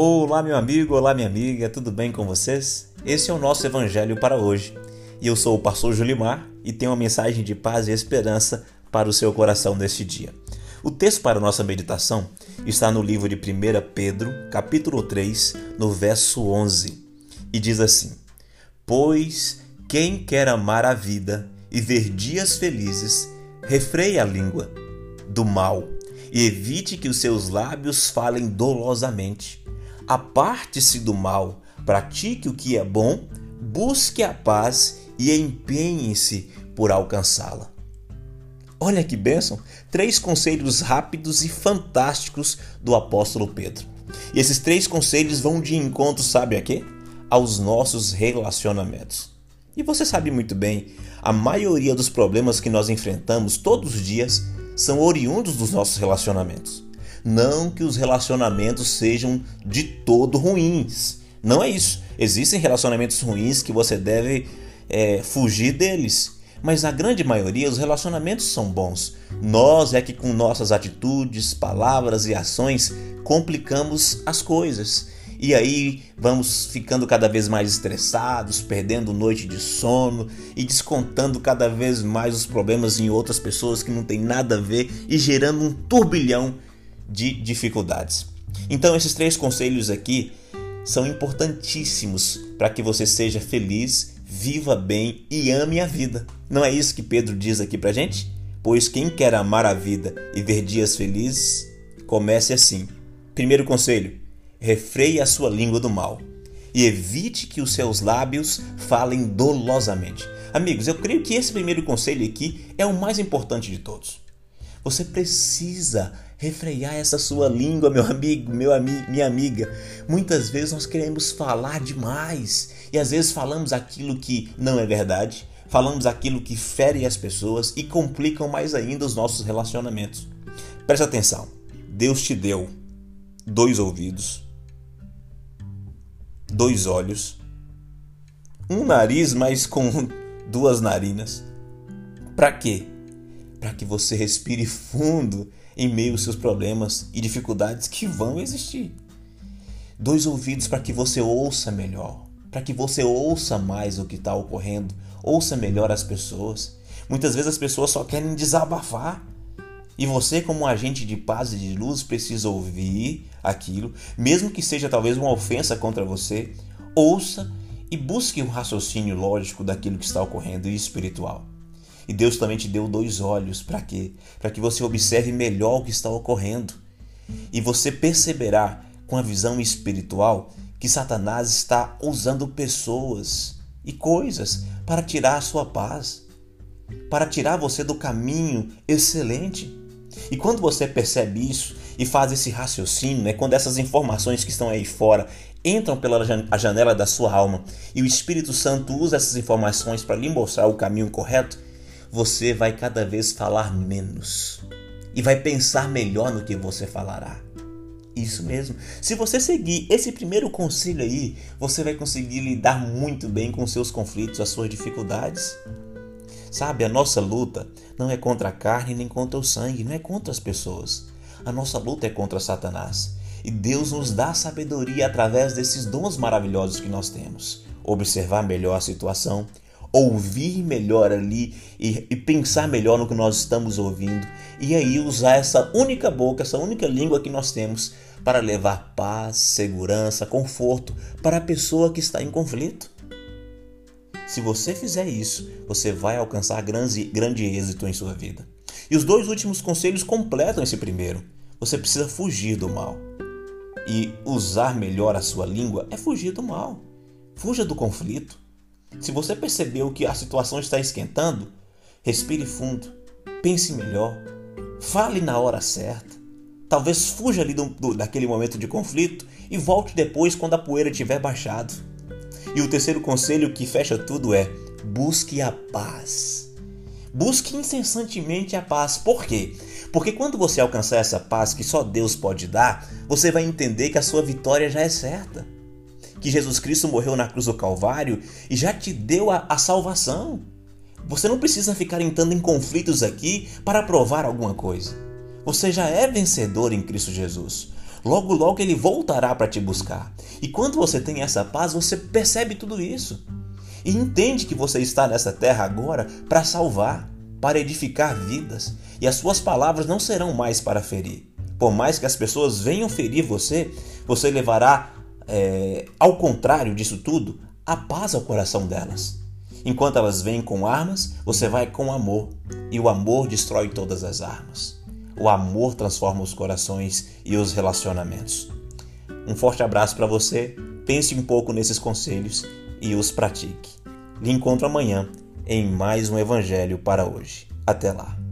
Olá, meu amigo, olá, minha amiga, tudo bem com vocês? Esse é o nosso evangelho para hoje. E eu sou o pastor Julimar e tenho uma mensagem de paz e esperança para o seu coração neste dia. O texto para nossa meditação está no livro de 1 Pedro, capítulo 3, no verso 11, e diz assim: Pois quem quer amar a vida e ver dias felizes, refreie a língua do mal e evite que os seus lábios falem dolosamente. Aparte-se do mal, pratique o que é bom, busque a paz e empenhe-se por alcançá-la. Olha que bênção! Três conselhos rápidos e fantásticos do apóstolo Pedro. E esses três conselhos vão de encontro, sabe a quê? Aos nossos relacionamentos. E você sabe muito bem, a maioria dos problemas que nós enfrentamos todos os dias são oriundos dos nossos relacionamentos. Não que os relacionamentos sejam de todo ruins. Não é isso. Existem relacionamentos ruins que você deve é, fugir deles. Mas a grande maioria, os relacionamentos são bons. Nós é que com nossas atitudes, palavras e ações complicamos as coisas. E aí vamos ficando cada vez mais estressados, perdendo noite de sono e descontando cada vez mais os problemas em outras pessoas que não tem nada a ver e gerando um turbilhão de dificuldades. Então esses três conselhos aqui são importantíssimos para que você seja feliz, viva bem e ame a vida. Não é isso que Pedro diz aqui pra gente? Pois quem quer amar a vida e ver dias felizes, comece assim. Primeiro conselho: refreie a sua língua do mal e evite que os seus lábios falem dolosamente. Amigos, eu creio que esse primeiro conselho aqui é o mais importante de todos. Você precisa refrear essa sua língua, meu amigo, meu ami minha amiga. Muitas vezes nós queremos falar demais e às vezes falamos aquilo que não é verdade, falamos aquilo que fere as pessoas e complicam mais ainda os nossos relacionamentos. Presta atenção. Deus te deu dois ouvidos, dois olhos, um nariz, mas com duas narinas. Para quê? Para que você respire fundo em meio aos seus problemas e dificuldades que vão existir. Dois ouvidos para que você ouça melhor, para que você ouça mais o que está ocorrendo, ouça melhor as pessoas. Muitas vezes as pessoas só querem desabafar. E você, como um agente de paz e de luz, precisa ouvir aquilo, mesmo que seja talvez uma ofensa contra você, ouça e busque um raciocínio lógico daquilo que está ocorrendo e espiritual. E Deus também te deu dois olhos para quê? Para que você observe melhor o que está ocorrendo. E você perceberá com a visão espiritual que Satanás está usando pessoas e coisas para tirar a sua paz, para tirar você do caminho excelente. E quando você percebe isso e faz esse raciocínio, né, quando essas informações que estão aí fora entram pela janela da sua alma e o Espírito Santo usa essas informações para lhe mostrar o caminho correto, você vai cada vez falar menos e vai pensar melhor no que você falará. Isso mesmo. Se você seguir esse primeiro conselho aí, você vai conseguir lidar muito bem com seus conflitos, as suas dificuldades. Sabe, a nossa luta não é contra a carne nem contra o sangue, não é contra as pessoas. A nossa luta é contra Satanás. E Deus nos dá sabedoria através desses dons maravilhosos que nós temos. Observar melhor a situação, ouvir melhor ali e, e, pensar melhor no que nós estamos ouvindo. E aí usar essa única boca, essa única língua que nós temos para levar paz, segurança, conforto para a pessoa que está em conflito. Se você fizer isso, você vai alcançar grande, grande êxito em sua vida. E os dois últimos conselhos completam esse primeiro. Você precisa fugir do mal. E usar melhor a sua língua é fugir do mal. Fuja do conflito. Se você percebeu que a situação está esquentando, respire fundo, pense melhor, fale na hora certa. Talvez fuja ali do, do, daquele momento de conflito e volte depois quando a poeira tiver baixado. E o terceiro conselho que fecha tudo é: busque a paz. Busque incessantemente a paz. Por quê? Porque quando você alcançar essa paz que só Deus pode dar, você vai entender que a sua vitória já é certa. Que Jesus Cristo morreu na cruz do Calvário e já te deu a, a salvação. Você não precisa ficar entrando em conflitos aqui para provar alguma coisa. Você já é vencedor em Cristo Jesus. logo logo ele voltará para te buscar. E quando você tem essa paz, você percebe tudo isso. E entende que você está nessa terra agora para salvar, para edificar vidas. E as suas palavras não serão mais para ferir. Por mais que as pessoas venham ferir você, você levará, é, ao contrário disso tudo, a paz ao coração delas. Enquanto elas vêm com armas, você vai com amor. E o amor destrói todas as armas. O amor transforma os corações e os relacionamentos. Um forte abraço para você. Pense um pouco nesses conselhos e os pratique. Lhe encontro amanhã em mais um Evangelho para hoje. Até lá.